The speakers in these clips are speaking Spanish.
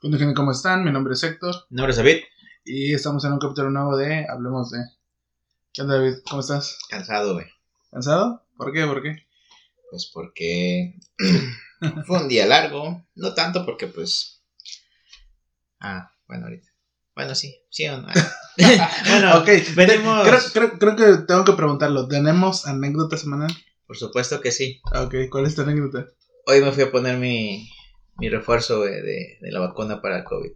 gente, ¿cómo están? Mi nombre es Héctor. Mi nombre es David. Y estamos en un capítulo nuevo de Hablemos de. ¿Qué onda, David? ¿Cómo estás? Cansado, güey. ¿Cansado? ¿Por qué? ¿Por qué? Pues porque fue un día largo. No tanto porque, pues. Ah, bueno, ahorita. Bueno, sí, sí o no. bueno, ok. Venimos... Creo, creo, creo, que tengo que preguntarlo. ¿Tenemos anécdota semanal? Por supuesto que sí. Ok, ¿cuál es tu anécdota? Hoy me fui a poner mi, mi refuerzo de, de, la vacuna para el COVID.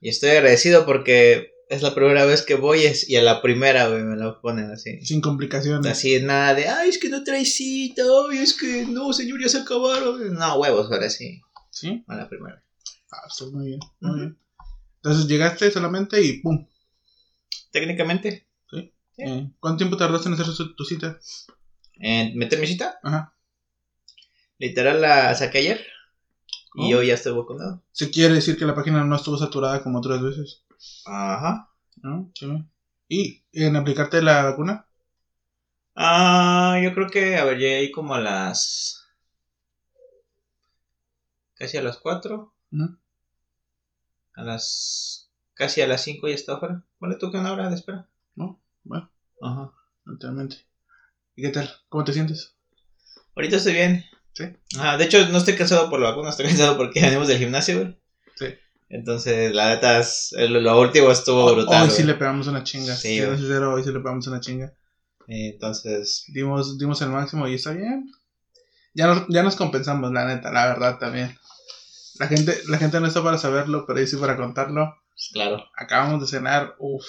Y estoy agradecido porque es la primera vez que voy y a la primera, güey, me lo ponen así. Sin complicaciones. Así, nada de, ay, es que no trae cita, ay, es que no, señor, ya se acabaron. No, huevos, ahora sí. ¿Sí? A la primera. Ah, está muy bien, muy bien. Entonces llegaste solamente y pum. Técnicamente. Sí. Eh, ¿Cuánto tiempo tardaste en hacer tu cita? ¿En meter mi cita? Ajá. Literal la saqué ayer. Y yo ya estoy vacunado. ¿Se quiere decir que la página no estuvo saturada como otras veces? Ajá. ¿Y en aplicarte la vacuna? Ah, yo creo que, a ver, llegué ahí como a las... Casi a las 4. A las... Casi a las 5 ya está afuera. Bueno, tú que una hora de espera. No, bueno. Ajá. Totalmente. ¿Y qué tal? ¿Cómo te sientes? Ahorita estoy bien. Sí. Ah, de hecho, no estoy cansado por la vacuna, estoy cansado porque venimos del gimnasio, güey. Sí. Entonces, la neta, es, lo, último estuvo brutal. Hoy sí le pegamos una chinga. Sí, hoy sí le pegamos una chinga. Entonces. Dimos, dimos el máximo y está bien. Ya nos, ya nos compensamos, la neta, la verdad también. La gente, la gente no está para saberlo, pero ahí sí para contarlo. Pues claro. Acabamos de cenar, uff.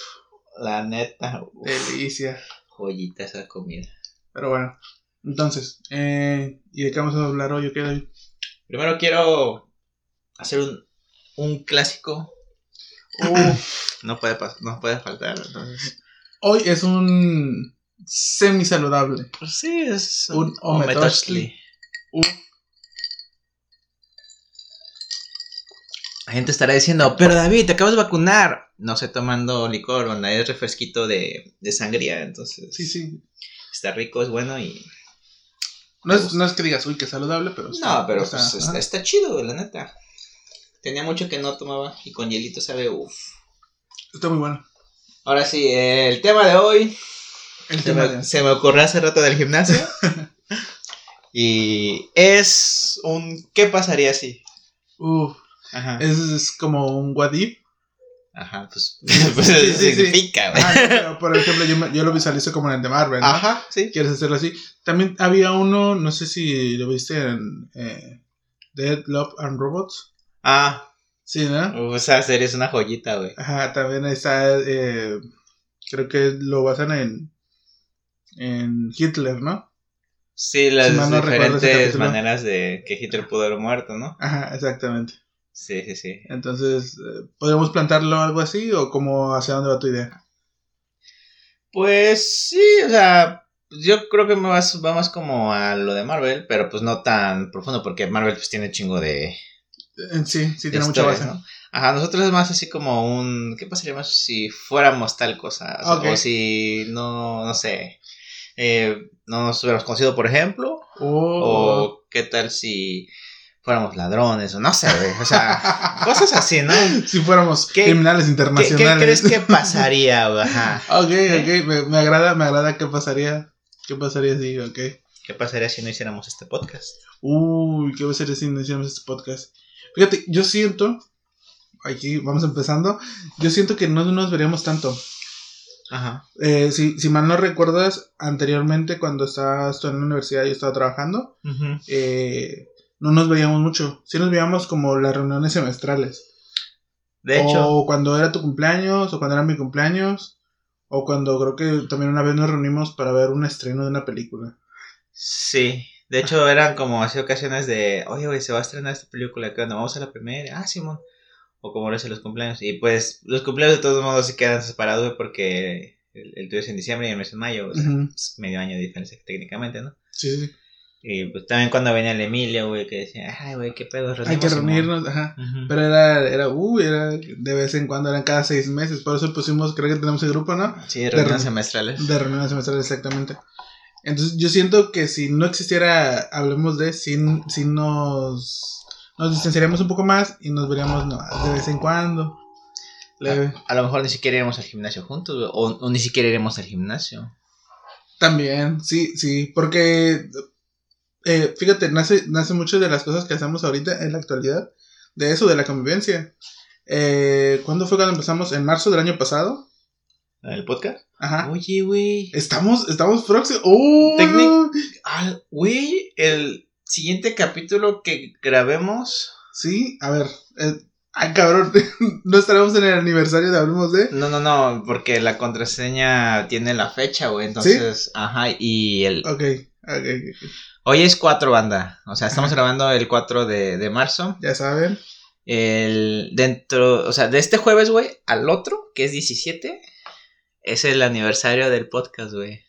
La neta, Delicia. Joyita esa comida. Pero bueno, entonces, eh, ¿y de qué vamos a hablar hoy? ¿Qué Primero quiero hacer un, un clásico. no, puede no puede faltar. Entonces. Hoy es un semi saludable. Pues sí, es un ometoshli. La gente estará diciendo, pero David, te acabas de vacunar. No sé, tomando licor, onda, es refresquito de, de sangría, entonces. Sí, sí. Está rico, es bueno y no es, no es que digas, uy, que saludable, pero. no, pero pues, está, chido, la neta. Tenía mucho que no tomaba y con hielito sabe, uff. Está muy bueno. Ahora sí, el tema de hoy. El se, tema me, se me ocurrió hace rato del gimnasio. y es un. ¿Qué pasaría si? Uf. Ajá. Es, es como un what Ajá, pues, pues significa, güey. pero por ejemplo, yo, yo, lo visualizo como en el de Marvel, ¿no? Ajá, sí. ¿Quieres hacerlo así? También había uno, no sé si lo viste en eh, Dead, Love and Robots. Ah. Sí, ¿no? O sea, serie es una joyita, güey. Ajá, también está, eh, creo que lo basan en, en Hitler, ¿no? Sí, las diferentes maneras de que Hitler pudo haber muerto, ¿no? Ajá, exactamente. Sí, sí, sí. Entonces, eh, ¿podemos plantarlo algo así o cómo hacia dónde va tu idea? Pues sí, o sea, yo creo que va más como a lo de Marvel, pero pues no tan profundo porque Marvel pues tiene chingo de... Eh, sí, sí, tiene mucha base. ¿no? Ajá, nosotros es más así como un... ¿Qué pasaría más si fuéramos tal cosa? O, si no, no sé, eh, no nos hubiéramos conocido, por ejemplo. Oh. O qué tal si fuéramos ladrones o no sé, O sea, cosas así, ¿no? Si fuéramos criminales internacionales. ¿qué, crees que pasaría, Ajá. Ok, ok, me, me, agrada, me agrada qué pasaría. ¿Qué pasaría si, ok? ¿Qué pasaría si no hiciéramos este podcast? Uy, ¿qué pasaría si no hiciéramos este podcast? Fíjate, yo siento, aquí vamos empezando, yo siento que no nos veríamos tanto. Ajá. Eh, si, si mal no recuerdas, anteriormente cuando estabas tú en la universidad y estaba trabajando, eh, no nos veíamos mucho. Sí nos veíamos como las reuniones semestrales. De hecho. O cuando era tu cumpleaños, o cuando era mi cumpleaños, o cuando creo que también una vez nos reunimos para ver un estreno de una película. Sí, de hecho eran como así ocasiones de, oye, güey, se va a estrenar esta película, ¿qué onda? Vamos a la primera. Ah, Simón. O como lo los cumpleaños. Y pues los cumpleaños de todos modos se quedan separados porque el, tuyo es en diciembre y el mes en mayo. O sea, medio año de diferencia técnicamente, ¿no? Sí, sí. Y pues también cuando venía el Emilio, güey, que decía, ay, güey, qué pedo, Hay que reunirnos, ajá. Pero era, era, uy, era de vez en cuando, eran cada seis meses. Por eso pusimos, creo que tenemos el grupo, ¿no? Sí, de reuniones semestrales. De reuniones semestrales, exactamente. Entonces yo siento que si no existiera, hablemos de, si, si nos nos distanciaríamos un poco más y nos veríamos de vez en cuando. A, lo mejor ni siquiera iremos al gimnasio juntos, o, ni siquiera iremos al gimnasio. También, sí, sí, porque eh, fíjate, nace, nace mucho de las cosas que hacemos ahorita en la actualidad, de eso, de la convivencia. Eh, ¿Cuándo fue cuando empezamos? ¿En marzo del año pasado? ¿El podcast? Ajá. Oye, güey. Estamos, estamos próximos. ¡Oh! Güey, el siguiente capítulo que grabemos. Sí, a ver. Eh, ay, cabrón. no estaremos en el aniversario de Hablemos de. No, no, no, porque la contraseña tiene la fecha, güey. Entonces, ajá, y el. Ok, Hoy es 4 banda. O sea, estamos grabando el 4 de, de marzo. Ya saben. El. Dentro. O sea, de este jueves, güey, al otro, que es 17 es el aniversario del podcast, güey.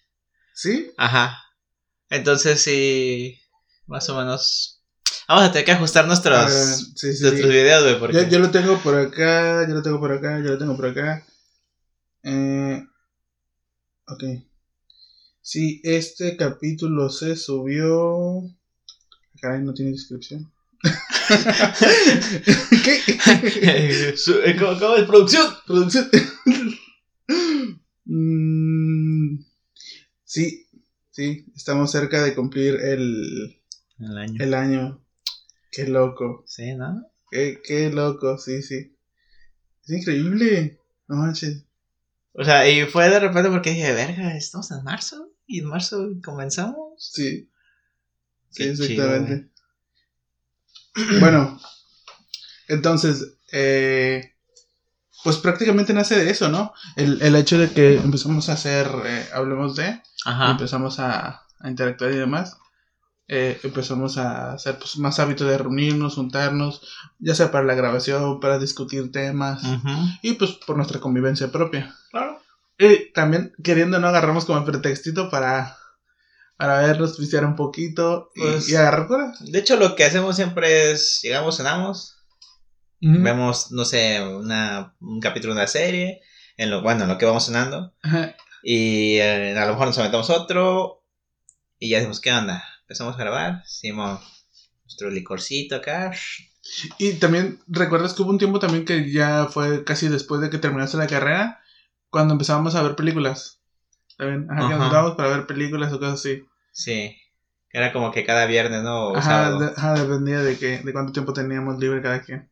¿Sí? Ajá. Entonces sí, más o menos... Vamos a tener que ajustar nuestros, sí, sí, nuestros videos, güey. Porque... Yo, lo tengo por acá, yo lo tengo por acá, yo lo tengo por acá. Eh, ok. Sí, este capítulo se subió... Caray, no tiene descripción. ¿Qué? ¿Cómo, es? Producción. Producción. Mm, sí, sí, estamos cerca de cumplir el, el año. El año. Qué loco. Sí, ¿no? Qué, qué loco, sí, sí. Es increíble. No manches. O sea, y fue de repente porque dije, verga, estamos en marzo. Y en marzo comenzamos. Sí. Sí, exactamente. bueno, entonces, eh, pues prácticamente nace de eso, ¿no? El, el hecho de que empezamos a hacer, eh, hablemos de, empezamos a, interactuar y demás, eh, empezamos a hacer pues, más hábito de reunirnos, juntarnos, ya sea para la grabación, para discutir temas, y pues por nuestra convivencia propia. Claro. Y también queriendo no agarramos como pretextito para para verlos, viciar un poquito y, pues, y agarrar cura. De hecho, lo que hacemos siempre es, llegamos, cenamos, Vemos, no sé, una, un capítulo de una serie, en lo, bueno, en lo que vamos cenando. Y eh, a lo mejor nos aventamos otro y ya decimos, ¿qué onda? Empezamos a grabar, hicimos nuestro licorcito acá. Y también, ¿recuerdas que hubo un tiempo también que ya fue casi después de que terminaste la carrera? Cuando empezábamos a ver películas. También, ajá, que nos para ver películas o cosas así. Sí. Era como que cada viernes, ¿no? ajá, dependía de, que, de cuánto tiempo teníamos libre cada quien.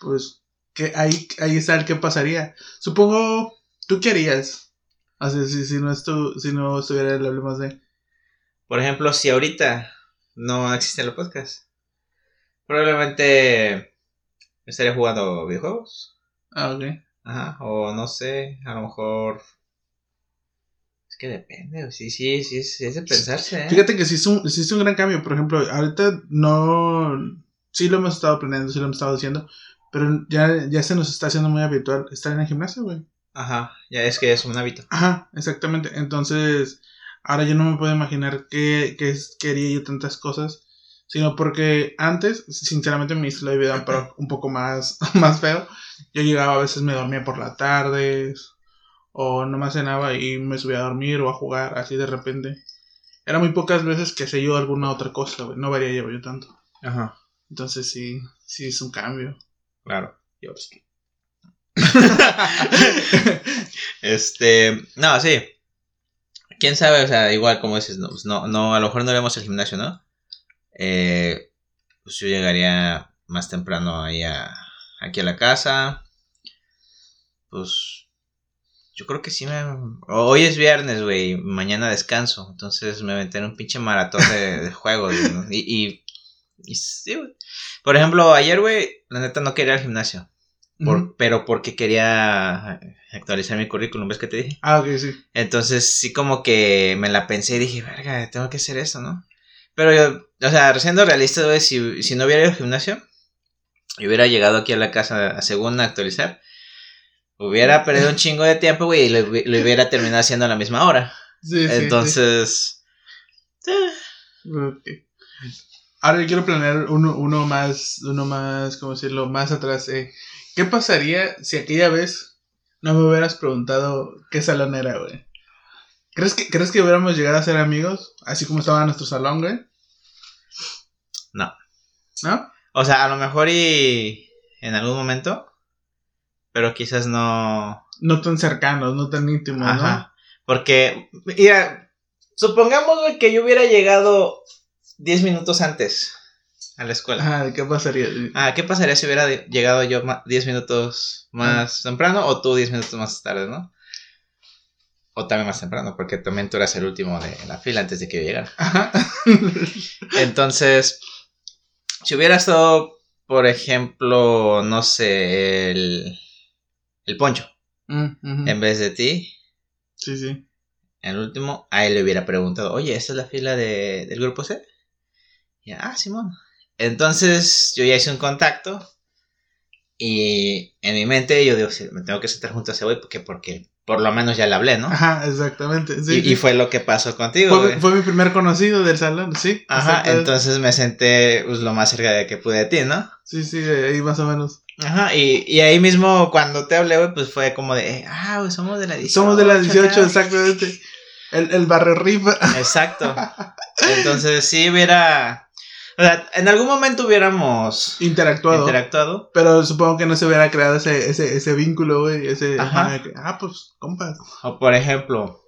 Pues, que ahí, ahí está el que pasaría. Supongo, ¿tú? O sea, si, si, no, estu si no estuviera el Hablemos de... Por ejemplo, si ahorita no existe el podcast, probablemente estaría jugando videojuegos. Ah, ok. Ajá, o no sé, a lo mejor es que depende, sí, sí, sí, sí es de pensarse. ¿eh? Fíjate que sí es, un, es un gran cambio. Por ejemplo, ahorita no. Sí lo hemos estado planeando, sí lo hemos estado haciendo. Pero ya, ya se nos está haciendo muy habitual estar en el gimnasio, güey. Ajá, ya es que es un hábito. Ajá, exactamente. Entonces, ahora yo no me puedo imaginar que, que quería yo tantas cosas. Sino porque antes, sinceramente, mi estilo de vida era un poco más, más feo. Yo llegaba, a veces me dormía por la tarde o no me cenaba y me subía a dormir o a jugar así de repente. Era muy pocas veces que se yo alguna otra cosa, No varía yo tanto. Ajá. Entonces sí, sí es un cambio. Claro. este, no, sí. Quién sabe, o sea, igual como dices, no, pues no, no, a lo mejor no vemos el gimnasio, ¿no? Eh, pues yo llegaría más temprano ahí a, aquí a la casa. Pues yo creo que sí me... Hoy es viernes, güey. Mañana descanso. Entonces me metí en un pinche maratón de, juegos. Y, y, sí, güey. Por ejemplo, ayer, güey, la neta no quería ir al gimnasio. Pero porque quería actualizar mi currículum, ¿ves que te dije? Ah, ok, sí. Entonces sí como que me la pensé y dije, verga, tengo que hacer eso, ¿no? Pero yo, o sea, siendo realista, güey, si, si no hubiera ido al gimnasio y hubiera llegado aquí a la casa a segunda a actualizar, Hubiera perdido un chingo de tiempo, güey, y lo, hubiera terminado haciendo a la misma hora. Sí, Entonces. Sí, Ahora yo quiero planear uno, uno más, uno más, ¿cómo decirlo? Más atrás. Eh. ¿Qué pasaría si aquella vez no me hubieras preguntado qué salón era, güey? ¿Crees que, ¿Crees que hubiéramos llegado a ser amigos? Así como estaba nuestro salón, güey. No. ¿No? O sea, a lo mejor y en algún momento, pero quizás no. No tan cercanos, no tan íntimos, ¿no? Ajá. Porque, mira, supongamos güey, que yo hubiera llegado 10 minutos antes a la escuela. Ajá, ¿qué pasaría? Ah, ¿qué pasaría si hubiera llegado yo ma- 10 minutos más temprano o tú 10 minutos más tarde, no? O también más temprano, porque también tú eras el último de la fila antes de que yo llegara. Ajá. Entonces, si hubiera estado, por ejemplo, no sé, el, el poncho, Mm, en vez de ti, Sí, sí. el último, a él le hubiera preguntado, oye, ¿esta es la fila de, del grupo C? Y, ah, Simón. Entonces, yo ya hice un contacto y en mi mente yo digo, sí, me tengo que sentar junto a ese güey porque, porque por lo menos ya le hablé, ¿no? Ajá, exactamente. Sí, y, sí. y fue lo que pasó contigo, Fue, güey. fue mi primer conocido del salón, sí. Ajá, entonces me senté pues, lo más cerca de que pude de ti, ¿no? Sí, sí, ahí más o menos. Ajá, y, y ahí mismo cuando te hablé, güey, pues fue como de, ah, güey, somos de la 18. Somos de las 18, acá". exactamente. El, el barrio rifa. Exacto. Entonces sí hubiera... O sea, en algún momento hubiéramos Interactuado. interactuado. pero supongo que no se hubiera creado ese, ese, ese vínculo, güey. Ese, Ajá. ajá, que, ah, pues, compas. O por ejemplo,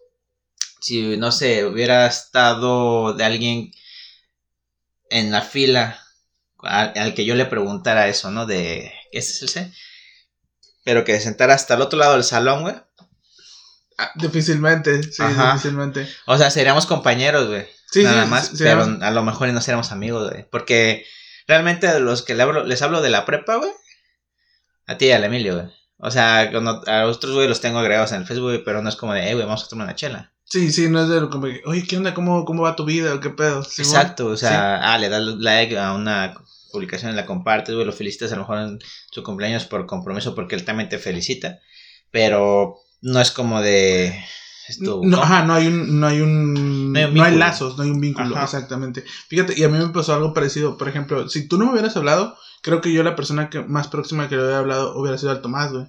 si, no sé, hubiera estado de alguien en la fila al, al que yo le preguntara eso, ¿no? De, ¿este es el C? Pero que se sentara hasta el otro lado del salón, güey. Difícilmente, sí, Ajá. difícilmente. O sea, seríamos compañeros, güey. Sí, nada sí, más, sí, pero a lo mejor no seremos amigos, güey. Porque realmente de los que le hablo, les hablo de la prepa, güey. A ti y al Emilio, güey. O sea, cuando a otros, güey, los tengo agregados en el Facebook, güey, pero no es como de, eh, güey, vamos a tomar una chela. Sí, sí, no es de lo como que, oye, ¿qué onda? ¿Cómo, cómo va tu vida? ¿O qué pedo? Exacto, o sea, ah, le das like a una publicación, la compartes, güey, lo felicitas a lo mejor en su cumpleaños por compromiso porque él también te felicita, pero no es como de... No, compa. ajá, no hay un, no hay un, No hay un no hay vínculo. lazos, no hay un vínculo, Ajá. exactamente. Fíjate, y a mí me pasó algo parecido, por ejemplo, si tú no me hubieras hablado, creo que yo la persona que más próxima que le hubiera hablado hubiera sido al Tomás, güey.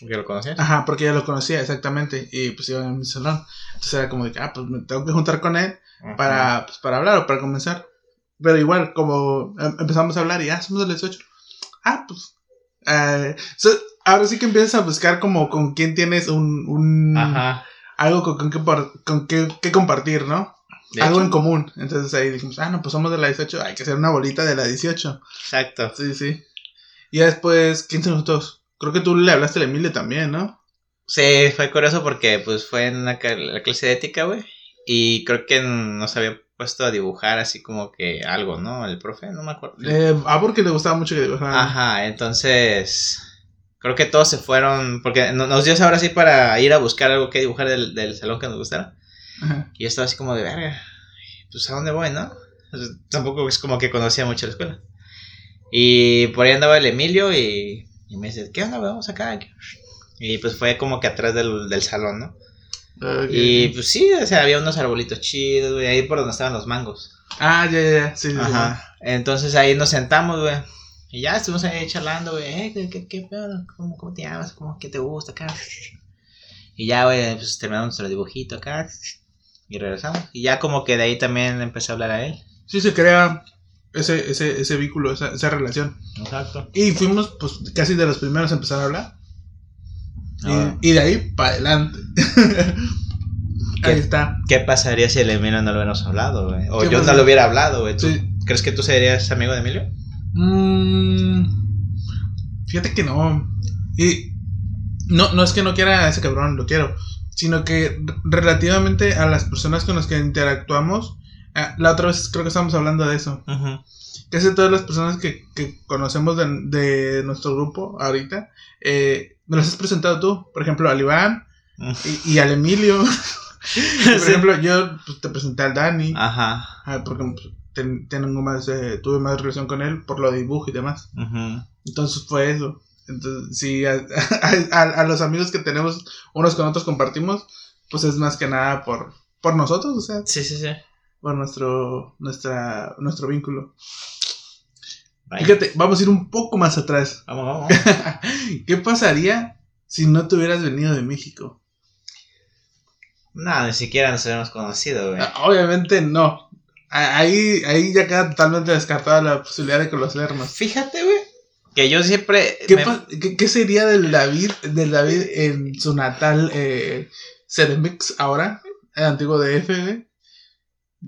¿Que lo conocías? Ajá, porque ya lo conocía, exactamente, y pues iba en mi salón. Entonces era como de que, ah, pues me tengo que juntar con él Ajá. para, pues, para hablar o para comenzar. Pero igual, como em- empezamos a hablar y ya somos de las 18. Ah, pues. eh, so- ahora sí que empiezas a buscar como con quién tienes un, un Ajá. Algo con, por- con qué, qué compartir, ¿no? De algo hecho, en común. Entonces ahí dijimos, ah, no, pues somos de la 18, hay que hacer una bolita de la 18. Exacto. Sí, sí. Y ya después, ¿quién son nosotros? Creo que tú le hablaste a la Emilia también, ¿no? Sí, fue curioso porque pues fue en la clase de ética, güey. Y creo que nos había puesto a dibujar así como que algo, ¿no? El profe, no me acuerdo. Eh, ah, porque le gustaba mucho que dibujaran. Ajá, entonces creo que todos se fueron, porque no- nos dio ahora sí para ir a buscar algo que dibujar del, del salón que nos gustara. Ajá. Y yo estaba así como de, verga, pues a dónde voy, ¿no? Sea, tampoco es como que conocía mucho la escuela. Y por ahí andaba el Emilio y, y me dice, ¿qué onda? Vamos acá. Y pues fue como que atrás del, del salón, ¿no? Ok. Y pues sí, o sea, había unos arbolitos chidos, güey, ahí por donde estaban los mangos. Ah, ya, ya, ya. Sí, sí, sí. Ajá. Entonces ahí nos sentamos, güey. Y ya estuvimos ahí charlando, güey. Eh, ¿qué, qué, qué pedo? ¿Cómo, ¿Cómo te llamas? ¿Cómo, ¿Qué te gusta acá? Y ya, güey, pues terminamos nuestro dibujito acá. Y regresamos. Y ya como que de ahí también empecé a hablar a él. Sí, se crea ese, ese, ese vínculo, esa, esa relación. Exacto. Y fuimos, pues, casi de los primeros a empezar a hablar. Y- Ah. Y, de ahí para adelante. ahí está. ¿Qué pasaría si el Emilio no lo hubiéramos hablado, güey? O ¿Qué yo no lo hubiera hablado, güey. ¿Tú Sí. ¿Crees que tú serías amigo de Emilio? Mm, fíjate que no. Y no, no es que no quiera a ese cabrón, lo quiero. Sino que relativamente a las personas con las que interactuamos, ah, la otra vez creo que estábamos hablando de eso. Ajá. Casi todas las personas que, que conocemos de, de nuestro grupo ahorita, eh, me las has presentado tú. Por ejemplo, al Iván y, y al Emilio. Por Sí. ejemplo, yo pues, te presenté al Dani. Ajá. ah, porque pues, ten- tengo más, eh, tuve más relación con él por lo de dibujo y demás. Entonces fue eso. Entonces, sí, a, a- a los amigos que tenemos unos con otros compartimos, pues es más que nada por, por nosotros, o sea, Sí, sí, sí. por nuestro, nuestra, nuestro vínculo. Vaya. Fíjate, vamos a ir un poco más atrás. Vamos, vamos. ¿Qué pasaría si no te hubieras venido de México? No, ni siquiera nos habíamos conocido, güey. Ah, Obviamente no. Ahí, ahí ya queda totalmente descartada la posibilidad de conocernos. Fíjate, güey. Que yo siempre. ¿Qué, me- qué- qué sería del David, del David en su natal eh, CDMX ahora? El antiguo DF, güey.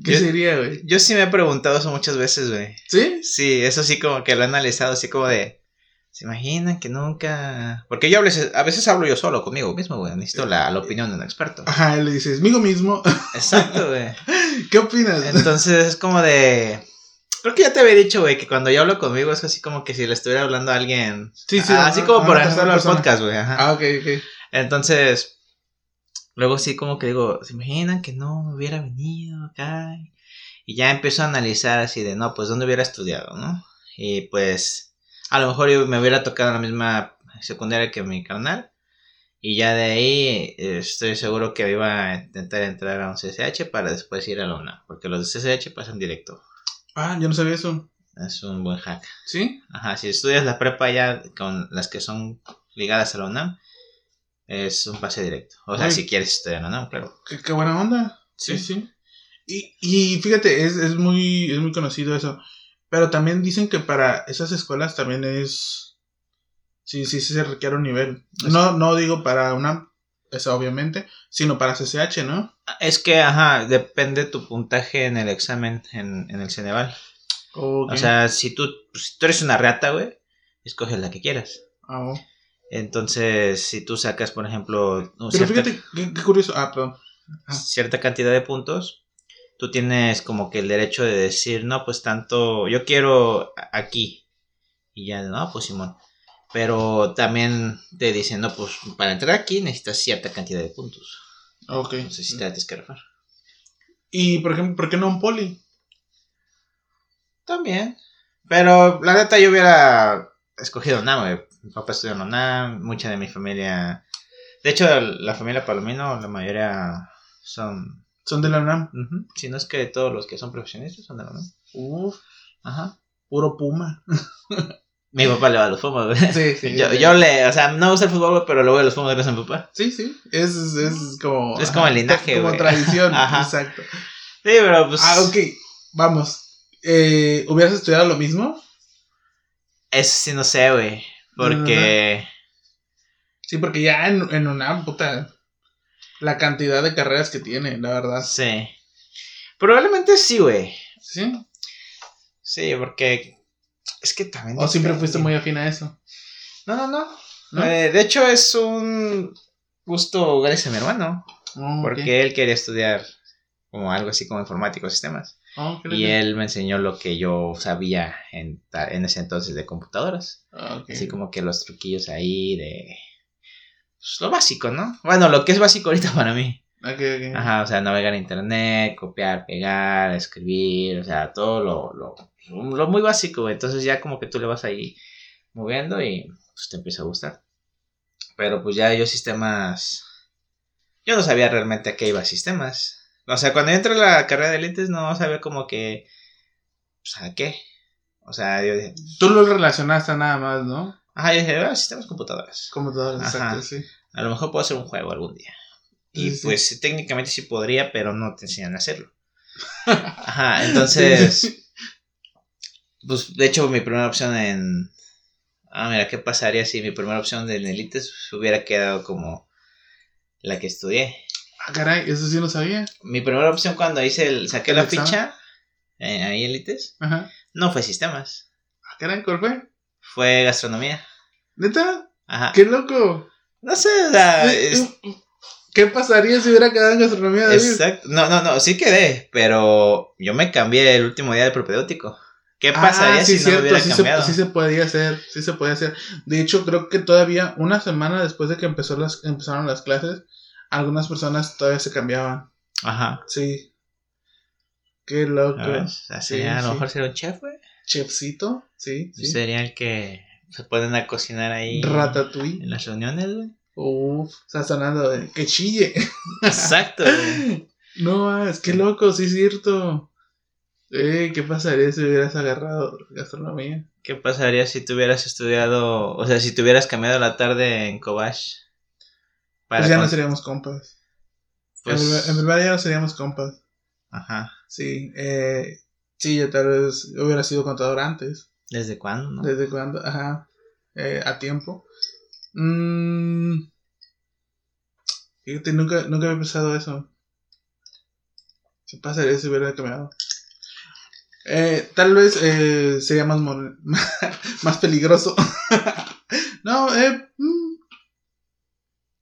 ¿Qué Yo- sería, güey? Yo sí me he preguntado eso muchas veces, güey. ¿Sí? Sí, eso sí como que lo he analizado así como de... ¿Se imaginan que nunca...? Porque yo a veces, a veces hablo yo solo conmigo mismo, güey. Necesito la, la opinión de un experto. Ajá, le dices, amigo mismo, Exacto, güey. ¿qué opinas? Entonces es como de... Creo que ya te había dicho, güey, que cuando yo hablo conmigo es así como que si le estuviera hablando a alguien... Sí, sí, Ah, así como por ejemplo el persona. podcast, güey. Ah, ok, ok. Entonces, luego sí como que digo, ¿se imaginan que no me hubiera venido acá? Y ya empiezo a analizar así de, no, pues ¿dónde hubiera estudiado, no? Y pues, a lo mejor yo me hubiera tocado la misma secundaria que mi carnal. Y ya de ahí estoy seguro que iba a intentar entrar a un CCH para después ir a la UNAM. Porque los de CCH pasan directo. Ah, yo no sabía eso. Es un buen hack. ¿Sí? Ajá, si estudias la prepa ya con las que son ligadas a la UNAM, es un pase directo. O sea, Ay. si quieres estudiar en la UNAM, claro. Qué, qué buena onda. Sí, Sí. sí. Y, y fíjate, es, es, muy, es muy conocido eso. Pero también dicen que para esas escuelas también es... Sí, sí, sí se requiere un nivel. No, no digo para una, eso obviamente, sino para CCH, ¿no? Es que, ajá, depende tu puntaje en el examen en, en el Ceneval. Ok. O sea, si tú, si tú eres una rata, güey, escoges la que quieras. Ah, oh. Entonces, si tú sacas, por ejemplo, Pero cierta, fíjate, qué, qué curioso. Ah, perdón. Ah. cierta cantidad de puntos, tú tienes como que el derecho de decir, no, pues tanto, yo quiero aquí. Y ya, no, pues Simón. Pero también te dicen, no, pues para entrar aquí necesitas cierta cantidad de puntos. Ok. Sé si te la tienes que rifar. Y, por ejemplo, ¿por qué no un poli? También. Pero la neta yo hubiera escogido güey. Mi papá estudió en mucha de mi familia... De hecho, la familia Palomino, la mayoría son... Son de la UNAM. Si no es que todos los que son profesionistas son de la UNAM. Uf, Ajá. puro puma. Mi papá le va a los Pumas, güey. Sí, sí. Yo, sí. yo le, o sea, no me gusta el fútbol, pero le voy a los Pumas gracias a mi papá. Sí, sí. Es, es como. Es como el linaje, Como tradición. Ajá. Exacto. Sí, pero pues... Ah, ok. Vamos. Eh, ¿Hubieras estudiado lo mismo? Eso sí no sé, güey. Porque... Sí, porque ya en, en UNAM, puta. La cantidad de carreras que tiene, la verdad. Sí. Probablemente sí, güey. Sí. Sí, porque... Es que también... O siempre fuiste muy afín a eso. No, no, no. ¿No? Eh, de hecho, es un gusto gracias a mi hermano. Oh, ok. Porque él quería estudiar como algo así como informático, sistemas. Oh, qué Y él me enseñó lo que yo sabía en, en ese entonces de computadoras. Ah. Así como que los truquillos ahí de... Pues lo básico, ¿no? Bueno, lo que es básico ahorita para mí. Ok, ok. Ajá, o sea, navegar en internet, copiar, pegar, escribir, o sea, todo lo, lo, lo muy básico. Entonces ya como que tú le vas ahí moviendo y pues te empieza a gustar. Pero pues ya yo sistemas... Yo no sabía realmente a qué iba sistemas. O sea, cuando entré a la carrera de lentes no sabía como que... Pues a qué. O sea, yo dije... Tú lo relacionaste nada más, ¿no? Ajá, yo dije, ah, sistemas computadoras. Computadoras, exacto, sí. A lo mejor puedo hacer un juego algún día. Y Sí, sí. pues técnicamente sí podría, pero no te enseñan a hacerlo. Ajá, entonces, pues de hecho mi primera opción en... Ah, mira, ¿qué pasaría si mi primera opción de Elites hubiera quedado como la que estudié? Ah, caray, eso sí lo sabía. Mi primera opción cuando hice el, saqué ¿El la examen? ficha, eh, ahí Elites, Ajá. no fue sistemas, Ah, caray, ¿cuál fue? Fue gastronomía. ¿Neta? Ajá. ¡Qué loco! No sé, o sea, es- ¿Qué pasaría si hubiera quedado en gastronomía, David? Exacto. No, no, no, sí quedé, pero yo me cambié el último día del propedéutico. ¿Qué pasaría Ah, sí, si no cierto, hubiera sí se, cambiado? sí se podía hacer, sí se podía hacer. De hecho, creo que todavía una semana después de que empezó las, empezaron las clases, algunas personas todavía se cambiaban. Ajá. Sí. Qué loco. Así, Sí, a lo mejor sería un chef, güey. Chefcito, sí, sí. Sería el que se ponen a cocinar ahí Ratatouille. en las reuniones, güey. Uf, está sonando de que chille. Exacto, güey. No más, qué loco, sí es cierto. Eh, ¿qué pasaría si hubieras agarrado gastronomía? ¿Qué pasaría si tú hubieras estudiado, o sea, si te hubieras cambiado la tarde en Kobash? Pues ya no seríamos compas. pues, en, primer, en primer ya no seríamos compas. Ajá. Sí, eh, sí, yo tal vez hubiera sido contador antes. ¿Desde cuándo? No? ¿Desde cuándo? Ajá. Eh, a tiempo. Mm, fíjate, nunca, nunca había pensado eso. ¿Qué pasaría si hubiera cambiado? Eh, tal vez eh, sería más, mon- más peligroso. no, eh, mm,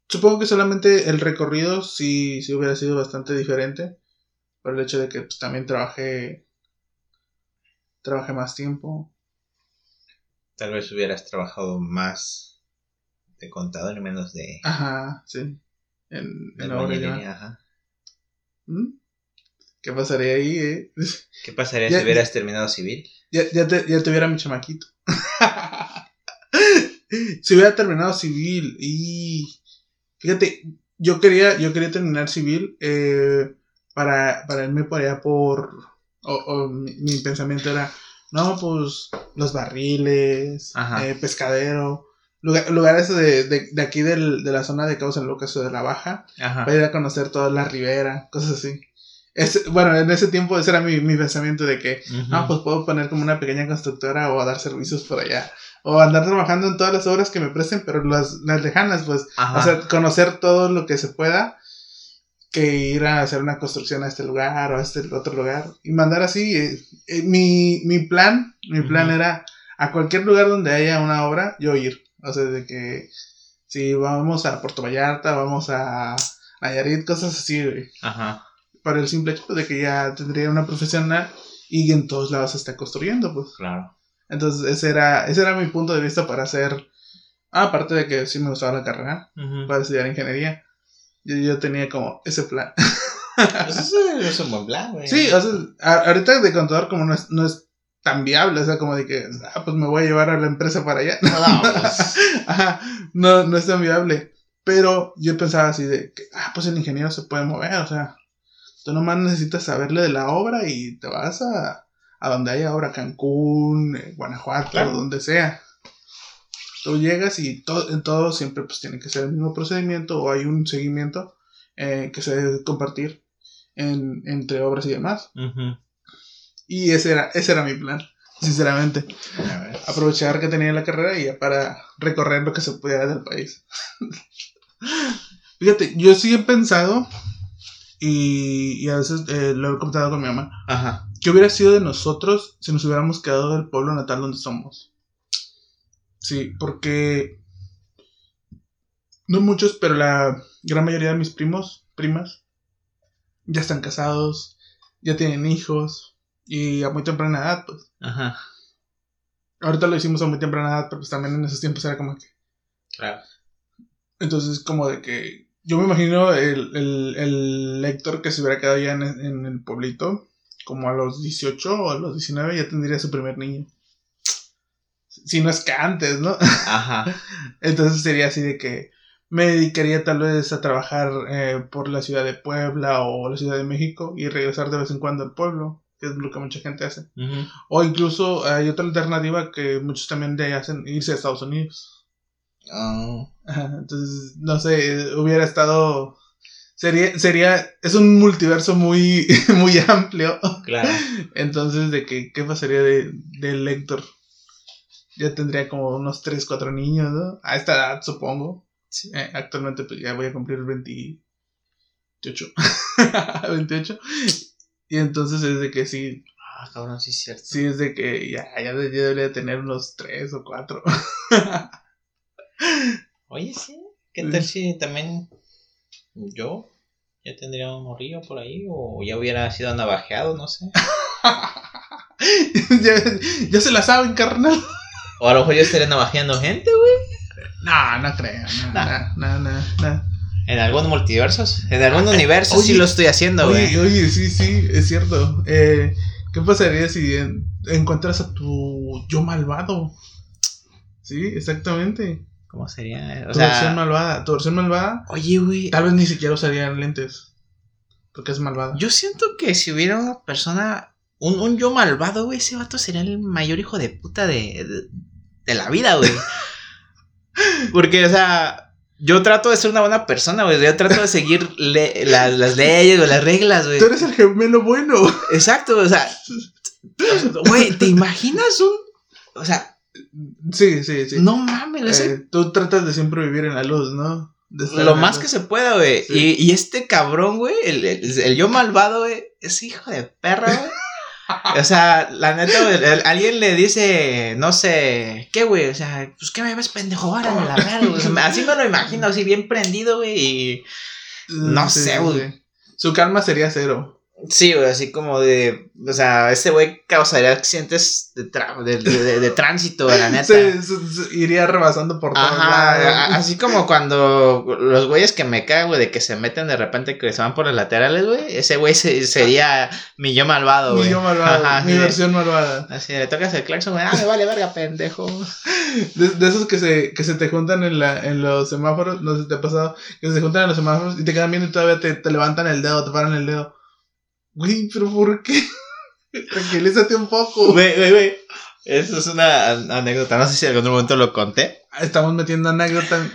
supongo que solamente el recorrido sí, sí hubiera sido bastante diferente. Por el hecho de que pues, también trabajé, trabajé más tiempo. Tal vez hubieras trabajado más de contador y menos de, Ajá, sí. En, la albañilería, ajá. ¿Mm? ¿Qué pasaría ahí, eh? ¿Qué pasaría Ya- si hubieras terminado civil? Ya, ya, te, ya tuviera mi chamaquito. si hubiera terminado civil y... Fíjate, yo quería, yo quería terminar civil eh, para, para irme por allá por... O, o mi, mi pensamiento era, no, pues los barriles, eh, pescadero, lugar- lugares de, de, de aquí del, de la zona de Cabo San Lucas o de la Baja, Ajá. para ir a conocer toda la ribera, cosas así. Es, bueno, en ese tiempo ese era mi, mi pensamiento de que. Ah, pues puedo poner como una pequeña constructora o dar servicios por allá. O andar trabajando en todas las obras que me presten, pero las, las lejanas, pues. Ajá. O sea, conocer todo lo que se pueda. Que ir a hacer una construcción a este lugar o a este otro lugar. Y mandar así. eh, eh, mi, mi plan, mi plan era a cualquier lugar donde haya una obra, yo ir. O sea, de que si vamos a Puerto Vallarta, vamos a Nayarit, cosas así, güey Ajá. para el simple hecho de que ya tendría una profesional y en todos lados se está construyendo, pues. Claro. Entonces, ese era, ese era mi punto de vista para hacer. Ah, aparte de que sí me gustaba la carrera, para estudiar ingeniería. Yo, yo tenía como ese plan. Pues eso es un buen plan, güey. sí, o sea, a- ahorita de contador como no es, no es tan viable, o sea, como de que, ah, pues me voy a llevar a la empresa para allá. No, pues, Ajá, no, no es tan viable. Pero yo pensaba así de que, ah, pues el ingeniero se puede mover, o sea, tú nomás necesitas saberle de la obra y te vas a, a donde haya obra, Cancún, eh, Guanajuato, Claro. donde sea. Tú llegas y todo, en todo siempre pues tiene que ser el mismo procedimiento o hay un seguimiento eh, que se debe compartir en, entre obras y demás. Y ese era, ese era mi plan, sinceramente A ver. aprovechar que tenía la carrera y ya para recorrer lo que se pudiera del país. Fíjate, yo sí he pensado y, y a veces eh, lo he comentado con mi mamá, Ajá. ¿qué hubiera sido de nosotros si nos hubiéramos quedado del pueblo natal donde somos? Sí, porque no muchos, pero la gran mayoría de mis primos, primas, ya están casados, ya tienen hijos y a muy temprana edad, pues. Ajá. Ahorita lo hicimos a muy temprana edad, pero pues también en esos tiempos era como que. Claro. Entonces, como de que. Yo me imagino el, el, el Héctor que se hubiera quedado ya en, en el pueblito, como a los 18 o a los 19, ya tendría su primer niño. Si no es que antes, ¿no? Ajá. Entonces sería así de que me dedicaría tal vez a trabajar eh, por la ciudad de Puebla o la ciudad de México y regresar de vez en cuando al pueblo, que es lo que mucha gente hace. O incluso hay otra alternativa que muchos también de ahí hacen, irse a Estados Unidos. Ajá, Entonces, no sé, hubiera estado... Sería, sería, es un multiverso muy, muy amplio. claro. Entonces, de que, ¿qué pasaría de, del Héctor? Ya tendría como unos 3, 4 niños, ¿no? A esta edad, supongo. Sí. Eh, actualmente, pues ya voy a cumplir 28. 28. Y entonces es de que sí, Ah, cabrón, sí es cierto. sí es de que ya, ya debería tener unos 3 o 4. Oye, sí. ¿Qué tal si también yo ya tendría un morrillo por ahí? O ya hubiera sido navajeado, no sé. ya, ya se la saben, carnal. O a lo mejor yo estaría navajeando gente, güey. No, no creo. No, Nah. no, no, no, no. En algunos multiversos. En algún universo sí lo estoy haciendo, güey. Oye, oye, sí, sí, es cierto. Eh, ¿Qué pasaría si en- encuentras a tu yo malvado? Sí, exactamente. ¿Cómo sería? O tu versión malvada. Tu versión malvada, oye, güey. tal vez ni siquiera usaría lentes. Porque es malvada. Yo siento que si hubiera una persona, un, un yo malvado, güey, ese vato sería el mayor hijo de puta de, de, de la vida, güey. Porque, o sea, yo trato de ser una buena persona, güey. Yo trato de seguir le- las, las leyes o las reglas, güey. Tú eres el gemelo bueno. Exacto, o sea, güey, ¿te imaginas un. O sea, Sí, sí, sí. no mames, ese- Eh, tú tratas de siempre vivir en la luz, ¿no? Lo más luz. que se pueda, güey. Sí. Y, y este cabrón, güey, el, el- el yo malvado, güey, es hijo de perra, güey. O sea, la neta, güey, alguien le dice, no sé, ¿qué, güey? O sea, pues, ¿qué me ves, pendejo? Órale, la verga, güey. O sea, así me lo imagino, así bien prendido, güey. Y... no sé, güey. Su calma sería cero. Sí, güey, así como de. O sea, ese güey causaría accidentes de, de, de- de- de tránsito, la neta. Se iría rebasando por todos lados. así como cuando los güeyes que me cagan, güey, de que se meten de repente, que se van por las laterales, güey. Ese güey se- sería mi yo malvado, Mi güey. yo malvado, Ajá, mi sí. versión malvada. Así, le tocas el claxon, güey. Ah, me vale verga, pendejo. De, de esos que se, que se te juntan en, la, en los semáforos, no sé si te ha pasado, que se juntan en los semáforos y te quedan viendo y todavía te, te levantan el dedo, te paran el dedo. Güey, pero ¿por qué? Tranquilízate un poco. Güey, güey, güey. Eso es una an- anécdota. No sé si en algún momento lo conté. Estamos metiendo anécdota,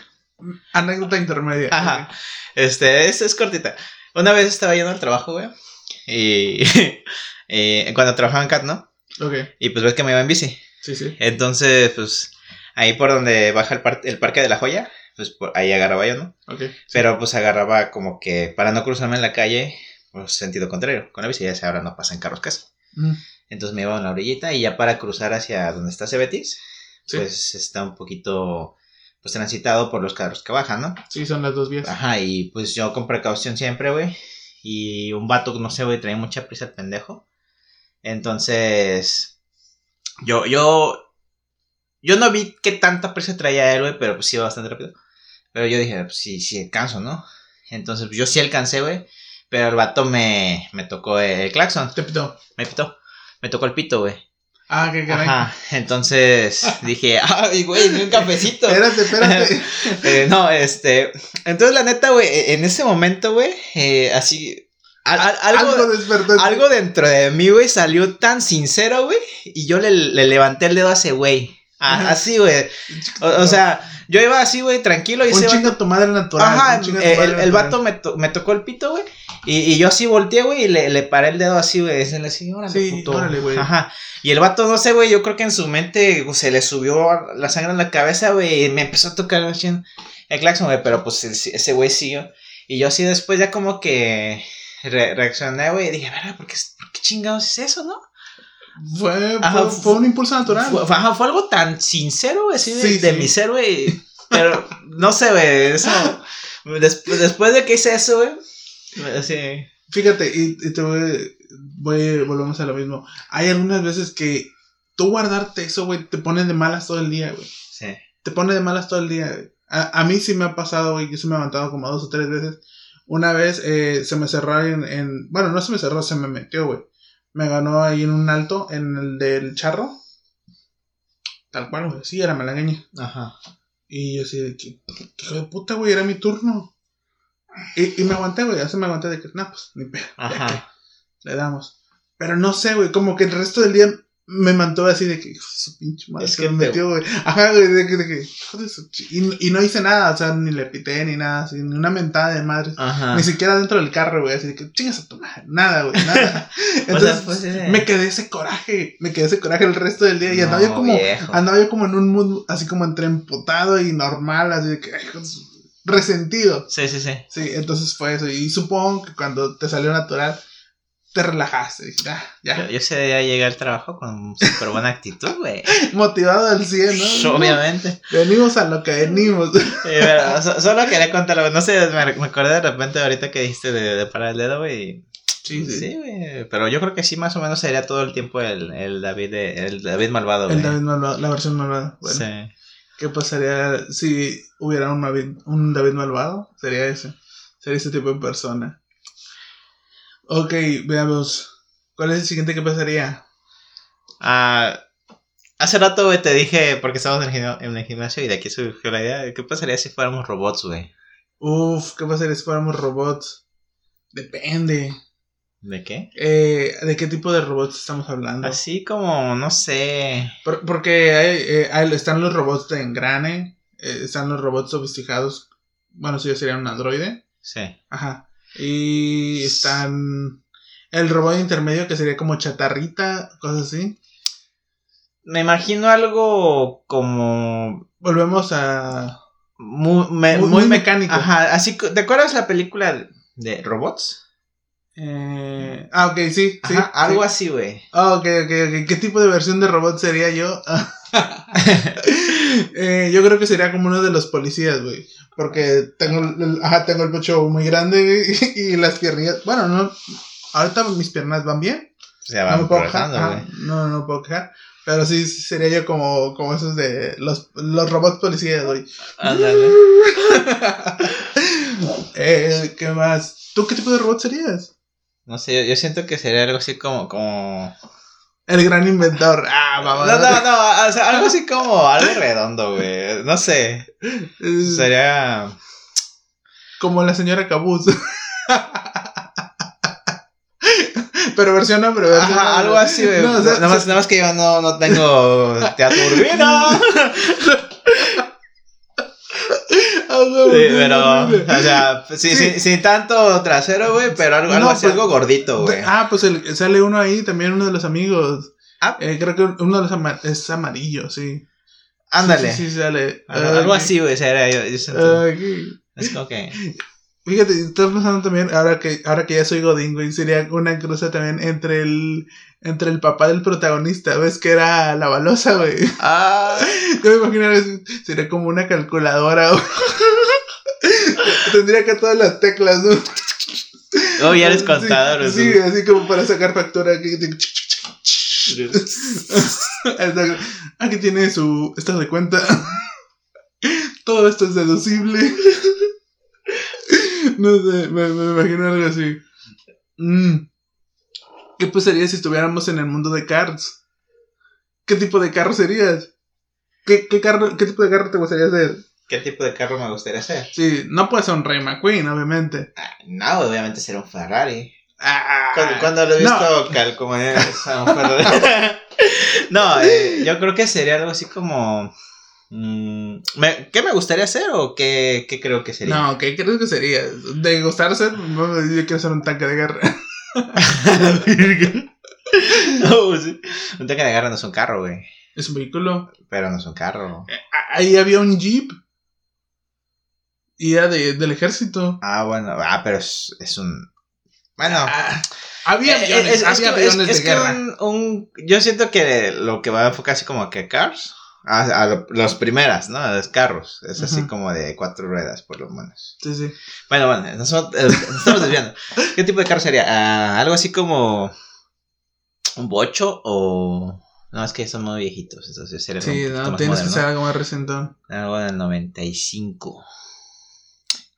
anécdota intermedia. Ajá. Este, es, es cortita. Una vez estaba yendo al trabajo, güey. Y eh, cuando trabajaba en CAT, ¿no? Ok, Y pues ves que me iba en bici. sí, sí. Entonces, pues, ahí por donde baja el, par- el parque de la joya, pues por ahí agarraba yo, ¿no? Ok. Pero pues agarraba como que para no cruzarme en la calle, pues sentido contrario. Con la bici ya sé, ahora no pasan carros casi. Mm, Entonces me iba en la orillita y ya para cruzar hacia donde está Cebetis, Sí, pues está un poquito, pues transitado por los carros que bajan, ¿no? sí, son las dos vías. Ajá, y pues yo con precaución siempre, güey. Y un vato, no sé, güey, traía mucha prisa el pendejo. Entonces, yo, yo, yo no vi qué tanta prisa traía él, güey, pero pues iba bastante rápido. Pero yo dije, pues sí, sí alcanzo, ¿no? Entonces, pues, yo sí alcancé, güey. Pero el vato me, me tocó el claxon, Te pitó. me pitó. Me tocó el pito, güey. Ah, qué caray. Ajá, entonces dije, ay, güey, ni un cafecito. Espérate, espérate. Eh, no, este. Entonces, la neta, güey, en ese momento, güey, eh, así. al- al- algo, Algo despertó. en ti. algo dentro de mí, güey, salió tan sincero, güey. Y yo le, le levanté el dedo a ese güey. Así, güey. O, o sea, yo iba así, güey, tranquilo. Y un ese chingo vato. tu madre natural. Ajá, eh, el, el vato me, to- me tocó el pito, güey. Y, y yo así volteé, güey, y le, le paré el dedo así, güey. Decirle así, órale, Sí, puto. órale, güey. Ajá. Y el vato, no sé, güey, yo creo que en su mente pues, se le subió la sangre en la cabeza, güey, y me empezó a tocar el el claxon, güey, pero pues ese güey siguió. Y yo así después ya como que re- reaccioné, güey, y dije, verga, ¿por qué, ¿por qué chingados es eso, no? Fue, Ajá, fue, fue un impulso natural. Fue, ajá, fue algo tan sincero, güey, de, Sí, de sí. mi ser, güey. Pero, no sé, güey, eso. des- después de que hice eso, güey, así. Fíjate, y, y te voy, voy, volvemos a lo mismo. Hay algunas veces que tú guardarte eso, güey, te pone de malas todo el día, güey. Sí. Te pone de malas todo el día. güey. A, a mí sí me ha pasado, güey, yo sí me he levantado como dos o tres veces. Una vez eh, se me cerró en, en- Bueno, no se me cerró, se me metió, güey. Me ganó ahí en un alto, en el del charro. Tal cual, güey. Sí, era malagueña. Ajá. Y yo así de que, que hijo de puta, güey, era mi turno. Y, y me aguanté, güey, ya se me aguanté de que, no, pues, ni pedo. Ajá. Le damos. Pero no sé, güey, como que el resto del día me mantuve así de que, su pinche madre, Es se que me metió, güey. Ajá, güey, de que, de que, y, y no hice nada, o sea, ni le pité ni nada, así, ni una mentada de madre. Ajá. Ni siquiera dentro del carro, güey, así de que, chingas a tu madre, nada, güey, nada. O Entonces, sea, pues, ese- me quedé ese coraje, me quedé ese coraje el resto del día y andaba yo No, como, viejo. andaba yo como en un mood así como entre emputado y normal, así de que, ay, resentido. Sí, sí, sí. Sí, entonces fue eso. Y supongo que cuando te salió natural, te relajaste. Dijiste, ah, Yo, ya. yo ese día llegué al trabajo con súper buena actitud, güey. Motivado al 100, ¿no? Obviamente. Venimos a lo que venimos. Sí, pero so- solo quería contarlo, no sé, me, me acordé de repente ahorita que dijiste de, de parar el dedo, güey. Sí, sí. Sí. Pero yo creo que sí, más o menos sería todo el tiempo el, el David de- el David malvado, güey. El David malvado, la versión malvada. Bueno, Sí. ¿Qué pasaría si hubiera un David, un David malvado? Sería ese. Sería ese tipo de persona. Ok, veamos. ¿Cuál es el siguiente que pasaría? Ah, hace rato, te dije, porque estábamos en el, gimnasio, en el gimnasio y de aquí surgió la idea, ¿qué pasaría si fuéramos robots, güey? Uf, ¿qué pasaría si fuéramos robots? Depende. ¿De qué? Eh, ¿De qué tipo de robots estamos hablando? Así como, no sé. Por- porque hay, eh, hay- están los robots de engrane, eh, están los robots sofisticados bueno, sí, sería un androide. Sí. Ajá. Y están el robot intermedio que sería como chatarrita, cosas así. Me imagino algo como Volvemos a muy, me- muy, muy muy me- mecánico. Ajá, así, ¿te acuerdas la película de robots? Eh, ah, ok, sí, sí. Algo sí. así, güey. Ah, ok, ok, ok. ¿Qué tipo de versión de robot sería yo? Eh, yo creo que sería como uno de los policías, güey. Porque tengo el, ajá, tengo el pecho muy grande güey, y las piernas. Bueno, no. Ahorita mis piernas van bien. Se No va me puedo quejar. güey. no, no me puedo quejar. Pero sí sí sería yo como, como esos de los, los robots policías, güey. Ándale. eh, ¿Qué más? ¿Tú qué tipo de robot serías? No sé, yo, yo siento que sería algo así como, como... El gran inventor. Ah, No, vamos. no, no, o sea, algo así como algo redondo, güey. No sé. Sería... Como la señora Cabuz. pero versión hombre, versión Ajá, algo así, güey. No, o sea, nada, más, nada más que yo no, no tengo. Ah, huevo, Sí, pero, o sea, sí, Sí. Sin, tanto trasero, güey, pero algo, algo así, pues, algo gordito, güey. Ah, pues el- sale uno ahí, también uno de los amigos. Ah. Eh, creo que uno de los ama- es amarillo, sí. Ándale. Sí, sale. Algo, algo así, güey, sería yo, es como que... Fíjate, estoy pensando también, ahora que, ahora que ya soy Godín, güey, sería una cruza también entre el, entre el papá del protagonista, ¿ves? Que era la balosa, güey. Ah, Yo me imagino sería como una calculadora, güey. Tendría acá todas las teclas, ¿no? oh, ya eres Sí, contador. Sí, tú. así como para sacar factura. Aquí. Aquí tiene su estado de cuenta. Todo esto es deducible. No sé, me, me imagino algo así. Mm. ¿Qué pasaría si estuviéramos en el mundo de Cars? ¿Qué tipo de carro serías? ¿Qué, qué, carro, ¿Qué tipo de carro te gustaría ser? ¿Qué tipo de carro me gustaría ser? Sí, no puede ser un Ray McQueen, obviamente. Ah, No, obviamente sería un Ferrari. Ah, ¿Cuándo, cuándo lo he no. visto cal como es un Ferrari? no, eh, yo creo que sería algo así como... mm, me- ¿Qué me gustaría hacer o qué, qué creo que sería? No, ¿qué crees que sería? ¿De gustar ser? No, yo quiero ser un tanque de guerra. No, sí. Un tanque de guerra no es un carro, güey. Es un vehículo. Pero no es un carro. A- Ahí había un jeep. Y era de, del ejército. Ah, bueno. Ah, pero es, es un... Bueno. Ah, había Eh, aviones, es- es había que- de que guerra. un- un- yo siento que lo que va a enfocar así como que Cars, a, a los primeras, ¿no? A los carros, es así como de cuatro ruedas por lo menos. Sí, sí. Bueno, bueno, nos, nos estamos desviando. ¿Qué tipo de carro sería? Ah, algo así como un bocho o... No, es que son muy viejitos, entonces sería Sí, no, tienes que ser algo más recentón. Algo del 95.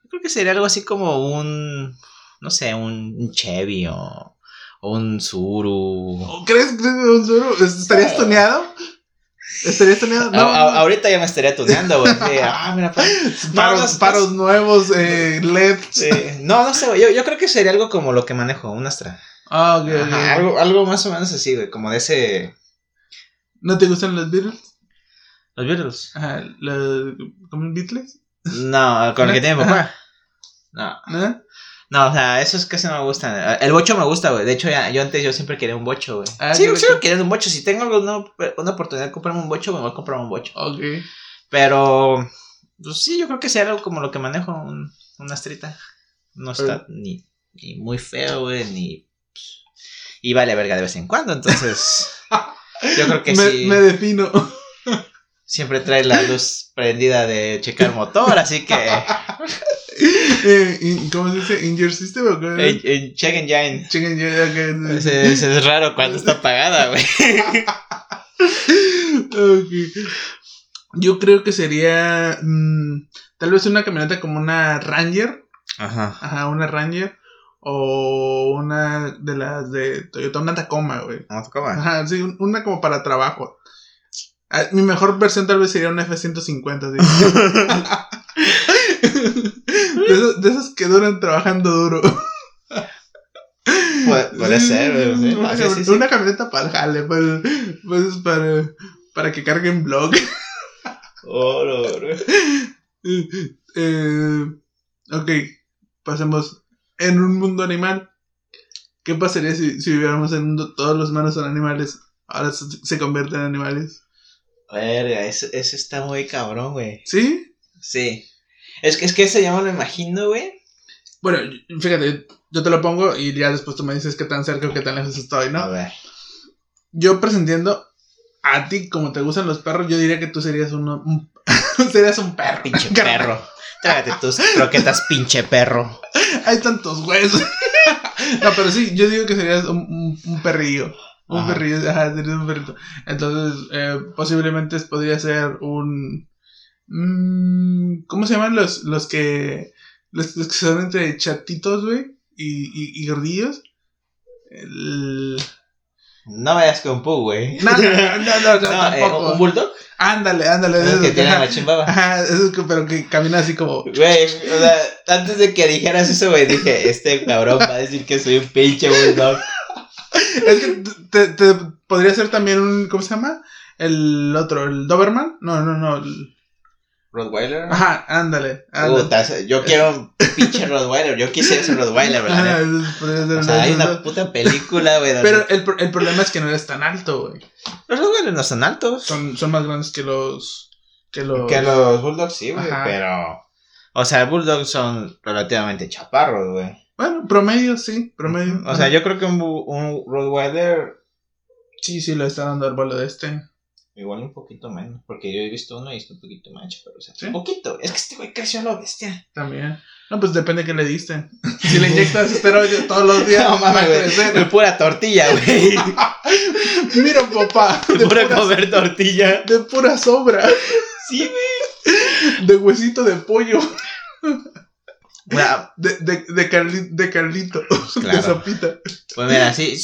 Creo que sería algo así como un... No sé, un Chevy o, o un Suru. ¿O ¿Crees, que un Zuru estarías tuneado? ¿Estarías tuneado? No, A- a- ahorita ya me estaría tuneando, güey. Ah, mira, pa- paros, no, no, paros nuevos, eh, LED. sí. No, no sé, güey. Yo, yo creo que sería algo como lo que manejo, un Astra. Ah, ok, ok. Ajá, algo, algo más o menos así, güey. Como de ese. ¿No te gustan los Beatles? Los Beatles. Ajá, los, ¿como Beatles? No, con el que tiene papá. No. ¿No? No, o sea, esos casi no me gustan. El bocho me gusta, güey. De hecho, ya, yo antes yo siempre quería un bocho, güey. Ah, sí, sigo rico. queriendo un bocho. Si tengo alguna una oportunidad de comprarme un bocho, me voy a comprar un bocho. Ok. Pero, pues sí, yo creo que sería algo como lo que manejo, un, una astrita. No está ni, ni muy feo, güey, ni... Y vale verga de vez en cuando, entonces... yo creo que me, sí. me defino. Siempre trae la luz prendida de checar motor, así que... eh, ¿Cómo se dice? ¿In your system o qué? en, en Check Engine. Ya que. Es, raro cuando está apagada, güey. Ok. Yo creo que sería. mm, tal vez una camioneta como una Ranger. Ajá. Ajá, una Ranger. O una de las de Toyota, una Tacoma, güey. Vamos a comer. Ajá, sí, un- una como para trabajo. Ah, Mi mejor versión tal vez sería una F-150, sí. de, esos, de esos que duran trabajando duro. Puede, puede ser, sí. Una, Ah, sí, sí, una camioneta para el jale, pues, pues para, para que carguen blog. Oh, no. Eh, Ok, pasemos en un mundo animal. ¿Qué pasaría si, si viviéramos en un mundo todos los humanos son animales? Ahora se, se convierten en animales. Verga, eso, eso está muy cabrón, güey. ¿Sí? Sí. Es que, es que ese ya me lo imagino, güey. Bueno, fíjate, yo te lo pongo y ya después tú me dices qué tan cerca o qué tan lejos estoy, A ¿no? ver. Yo presentiendo a ti como te gustan los perros, yo diría que tú serías uno, un, serías un perro. Pinche perro. Trágate tus croquetas, pinche perro. Hay tantos huesos. no, pero sí, yo digo que serías un, un, un perrillo. Un Ajá. perrillo, ajá, serías un perrito. Entonces, eh, posiblemente podría ser un. mm, ¿Cómo se llaman los, los que. Los, los que son entre chatitos, güey? Y, y, y gordillos. El... No vayas con Pooh, güey. No, no, no, no, eh. ¿Un bulldog? Ándale, ándale. Esos que tienen la chimbaba. Ajá, esos que, pero que camina así como. Güey, o sea, antes de que dijeras eso, güey, dije, este cabrón va a decir que soy un pinche bulldog. Es que te, te podría ser también un. ¿Cómo se llama? El otro, el Doberman. No, no, no. el- ¿Rottweiler? Ajá, ándale. ándale. Puta, yo quiero un pinche Rottweiler. Yo quisiera ser Rottweiler, ¿verdad? O sea, hay una puta película, güey. Pero el, el problema es que no eres tan alto, güey. Los Rottweilers no son altos. Son, son más grandes que los. Que los. Que los Bulldogs sí, güey. Pero. O sea, Bulldogs son relativamente chaparros, güey. Bueno, promedio, sí, promedio. O sea, yo creo que un, un Rottweiler. Sí, sí, le está dando vuelo de este. Igual un poquito menos. Porque yo he visto uno y está un poquito más chaparro. O sea, ¿Sí? un poquito. Es que este güey creció a lo bestia. También. No, pues depende de qué le diste. Si le inyectas esteroides todos los días, No mames, güey. De pura tortilla, güey. Mira, papá. De De pura pura, comer tortilla. de pura sobra. Sí, güey. De huesito de pollo. De, de, de, Carli- de Carlito. De sopita. Pues mira, sí,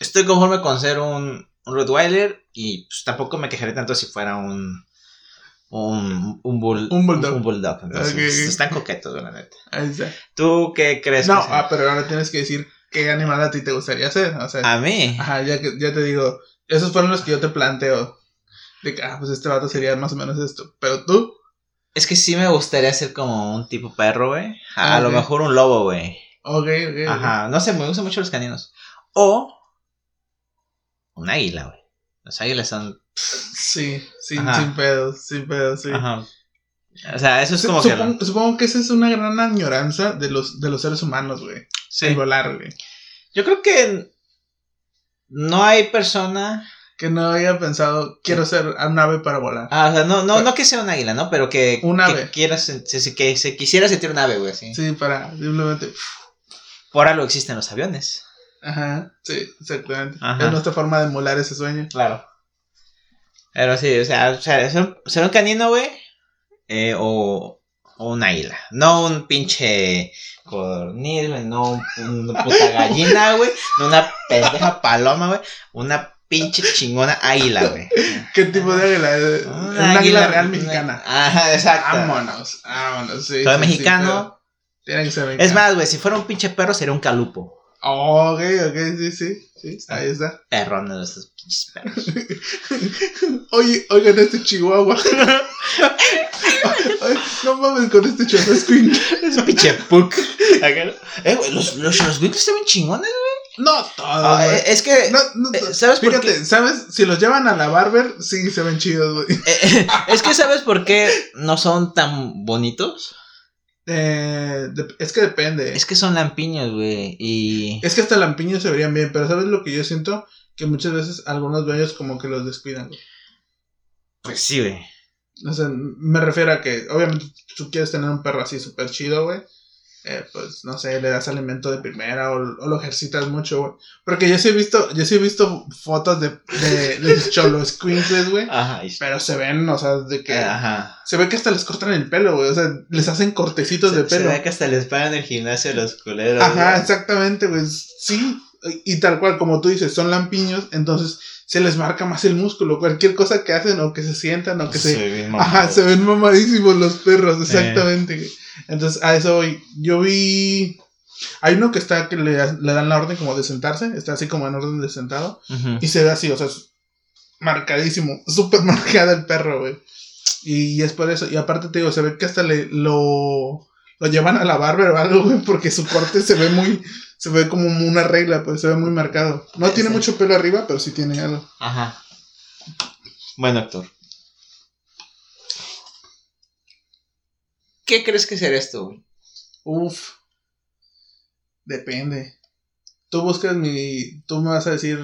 estoy conforme con ser un, un Rottweiler y pues, tampoco me quejaré tanto si fuera un un, un, bull, Un bulldog. Un bulldog. Entonces, Ok, ok. están coquetos, la neta. Ahí está. ¿Tú qué crees? No, ah, pero ahora tienes que decir qué animal a ti te gustaría ser. O sea, A mí. ajá, ya, ya te digo. Esos fueron los que yo te planteo. De que, ah, pues este vato sería más o menos esto. Pero tú, Es que sí me gustaría ser como un tipo perro, güey. A, lo mejor un lobo, güey. ok, ok. Ajá. No sé, me gustan mucho los caninos. O un águila, güey. Los águilas son. Sí, sin, sin pedos, sin pedos, sí. Ajá. O sea, eso es como que. supongo, supongo que esa es una gran añoranza de los, de los seres humanos, güey. Sí. El volar, güey. Yo creo que no hay persona. Que no había pensado, quiero ser un ave para volar. Ah, o sea, no, no, no que sea un águila, ¿no? Pero que, Un que ave. quiera sen- se- se- que se quisiera sentir un ave, güey, sí. Sí, para simplemente. Por algo existen los aviones. Ajá, sí, exactamente. Ajá. Es nuestra forma de emular ese sueño. Claro. Pero sí, o sea, o sea ser, un canino, güey. eh, o, o un águila. No un pinche cornil, güey. No un- una puta gallina, güey. No una pendeja paloma, güey. Una pinche chingona águila, güey. ¿Qué tipo de águila? Eh, Una Una águila real una- mexicana. Ajá, exacto. Vámonos, vámonos, sí. Todo sí, sí, mexicano. tiene que ser mexicano. Es más, güey, si fuera un pinche perro sería un calupo. Oh, ok, ok, sí, sí. sí ahí está. Perrón de esos pinches perros. Oye, oigan este chihuahua. Ay, no mames con este chorrasquín. Ese pinche puk. Eh, güey, los, los Schwarzwickers se ven chingones, No todos, Ah, eh, es que. No, no, eh, ¿sabes por Fíjate, ¿sabes? Si los llevan a la barber, sí se ven chidos, güey. eh, es que sabes por qué no son tan bonitos. Eh, es que depende. Es que son lampiños, güey. Y. Es que hasta lampiños se verían bien, pero ¿sabes lo que yo siento? Que muchas veces algunos dueños como que los descuidan, güey. Pues sí, güey. O sea, me refiero a que, obviamente, tú quieres tener un perro así súper chido, güey. Eh, pues, no sé, le das alimento de primera o, o lo ejercitas mucho, güey. Porque yo sí he visto, yo sí he visto fotos de, de, de cholos squinkles, güey. Ajá. y- Pero se ven, o sea, de que... Ajá. Se ve que hasta les cortan el pelo, güey. O sea, les hacen cortecitos de Se, se pelo. ve que hasta les pagan el gimnasio a los culeros. Ajá, exactamente, güey. Sí. Y tal cual, como tú dices, son lampiños, entonces se les marca más el músculo. Cualquier cosa que hacen o que se sientan o que se... ve bien Ajá, se ven mamadísimos los perros, exactamente. güey. Entonces, a eso voy. Yo vi. Hay uno que está que le, le dan la orden como de sentarse, está así como en orden de sentado, y se ve así, o sea, es marcadísimo, súper marcada el perro, güey. Y, es por eso, y aparte te digo, se ve que hasta le lo, lo llevan a la barber o algo, güey, porque su corte se ve muy, se ve como una regla, pues se ve muy marcado. No tiene Sí. mucho pelo arriba, pero sí tiene algo. Ajá. Buen actor. ¿Qué crees que será esto, güey? Uf. Depende. Tú buscas mi, tú me vas a decir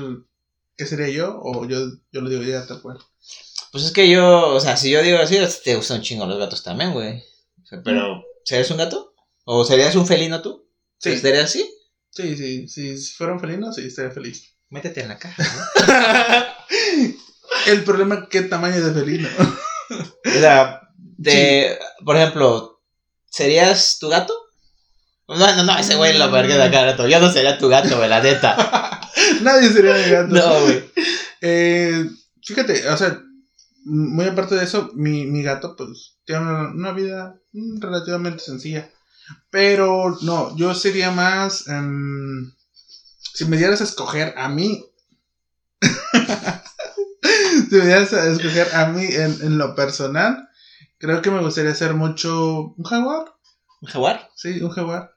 qué sería yo o yo, yo lo digo ya tal cual. Pues es que yo, o sea, si yo digo así, te gustan un chingo los gatos también, güey. O sea, pero, ¿serías un gato? ¿O serías un felino tú? Sí. ¿Serías así? Sí, sí, sí, si fuera un felino, sí, estaría feliz. Métete en la caja, ¿no? El problema, ¿qué tamaño de felino? O sea, de, por ejemplo, ¿serías tu gato? No, no, no, ese güey lo verga de acá gato. Yo no sería tu gato, güey, la neta. Nadie sería mi gato. No, güey. Eh, fíjate, o sea, muy aparte de eso, mi, mi gato, pues, tiene una, una vida relativamente sencilla. Pero no, yo sería más. em, si me dieras a escoger a mí. si me dieras a escoger a mí en, en lo personal, creo que me gustaría ser mucho. ¿Un jaguar? ¿Un jaguar? Sí, un jaguar.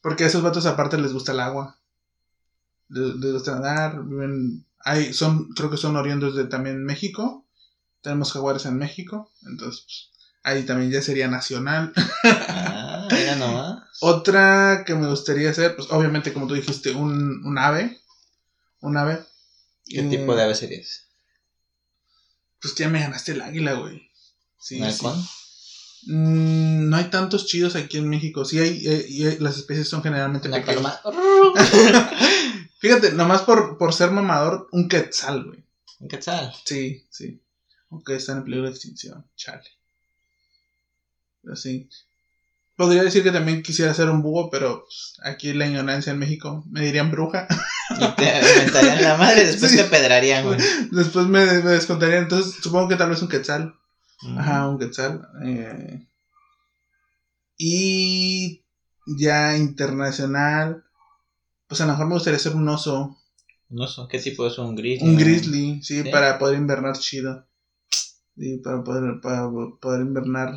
Porque a esos vatos aparte les gusta el agua. Les, les gusta nadar. Viven, hay, son, creo que son oriundos de también México. Tenemos jaguares en México. Entonces, pues, ahí también ya sería nacional. Ah, mira nomás. Otra que me gustaría hacer, pues obviamente como tú dijiste, un, un ave. Un ave. ¿Qué Eh, tipo de ave serías? Pues ya me ganaste el águila, güey. Sí, ¿Un sí. halcón? Mm, no hay tantos chidos aquí en México. Sí hay, eh, y hay- las especies son generalmente ¿Una pequeñas. Fíjate, nomás por, por ser mamador, un quetzal, güey. ¿Un quetzal? Sí, sí. Aunque están en peligro de extinción, chale. Pero sí. Podría decir que también quisiera ser un búho, pero pues, aquí la ignorancia en México me dirían bruja. Y te inventarían la madre, después Sí. te pedrarían, güey. Después me, me descontarían. Entonces, supongo que tal vez un quetzal. Mm. Ajá, un quetzal. eh. Y ya internacional. Pues a lo mejor me gustaría ser un oso. Un oso, ¿qué tipo es un grizzly? Un grizzly, sí, Sí. para poder invernar chido. Sí, para poder, para poder invernar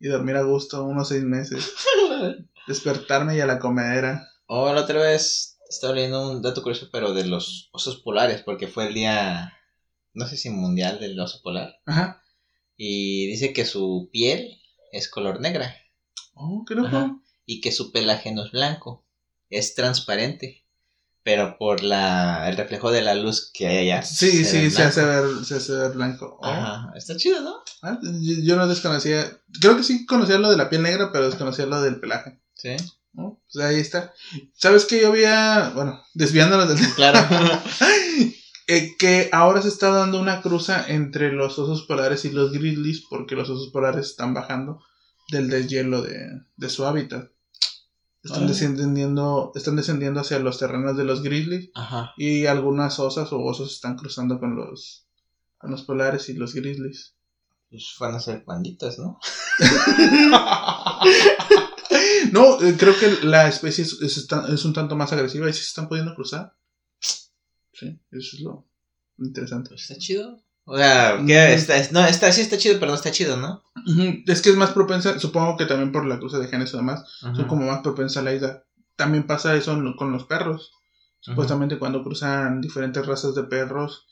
y dormir a gusto unos seis meses. Despertarme y a la comedera. Oh, la otra vez estaba leyendo un dato curioso, pero de los osos polares, porque fue el día, no sé si mundial del oso polar. Ajá. Y dice que su piel es color negra Oh, qué loco. Ajá. y que su pelaje no es blanco, es transparente. Pero por la, el reflejo de la luz que hay allá. Sí, se sí, se hace ver, se hace ver blanco. Oh. Ajá, está chido, ¿no? Ah, yo, yo no desconocía. Creo que sí conocía lo de la piel negra, pero desconocía lo del pelaje. Sí, ¿no? Pues ahí está. ¿Sabes que yo había, bueno, desviándonos del claro. eh, que ahora se está dando una cruza entre los osos polares y los grizzlies porque los osos polares están bajando del deshielo de, de su hábitat. Están descendiendo, están descendiendo hacia los terrenos de los grizzlies Ajá. y algunas osas o osos están cruzando con los, con los polares y los grizzlies. Pues van a ser panditas, ¿no? No, eh, creo que la especie es, es, esta- es un tanto más agresiva y sí se están pudiendo cruzar. Sí, eso es lo interesante. Pues está chido. O sea, Mm. que está, es- no, está, sí está chido, pero no está chido, ¿no? Es que es más propensa, supongo que también por la cruza de genes o demás, son como más propensa a la ida. También pasa eso con los perros. Supuestamente cuando cruzan diferentes razas de perros,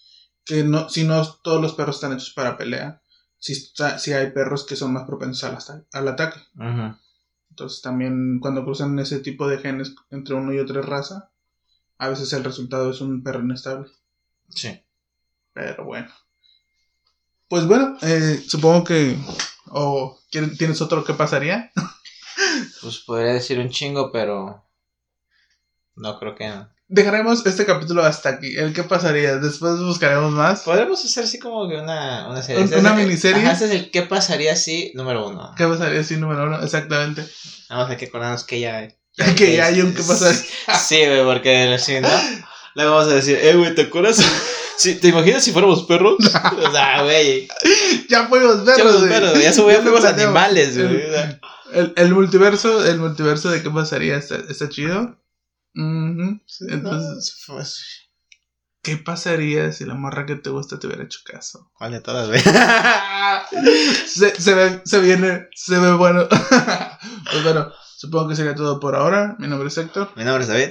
que no, si no todos los perros están hechos para pelea, si, está- si hay perros que son más propensos al, al ataque. Entonces también cuando cruzan ese tipo de genes entre uno y otra raza, a veces el resultado es un perro inestable. Sí. Pero bueno. Pues bueno, eh, supongo que... ¿O ¿quiere- tienes otro que pasaría? Pues podría decir un chingo, pero. No creo que. Dejaremos este capítulo hasta aquí. El que pasaría. Después buscaremos más. Podríamos hacer así como que una, una serie. ¿Un- Este es una el- miniserie? Ajá, este es el ¿Qué pasaría si? Número uno. ¿Qué pasaría si número uno? Exactamente. Vamos a que acordarnos que ya. que ya hay un que pasaría. Sí, güey, porque si no. Le vamos a decir, eh, güey, ¿te acuerdas? Si, ¿Te imaginas si fuéramos perros? O sea, güey. ya fuimos Ya perros. fuimos güey. perros, ya ya fuimos animales, güey. El, el multiverso, el multiverso de qué pasaría está, está chido. Ujú. Entonces, No, pues, ¿Qué pasaría si la morra que te gusta te hubiera hecho caso? ¿Cuál de todas, güey? se, se, ve, se viene, se ve bueno. pues bueno, supongo que sería todo por ahora. Mi nombre es Héctor. Mi nombre es David.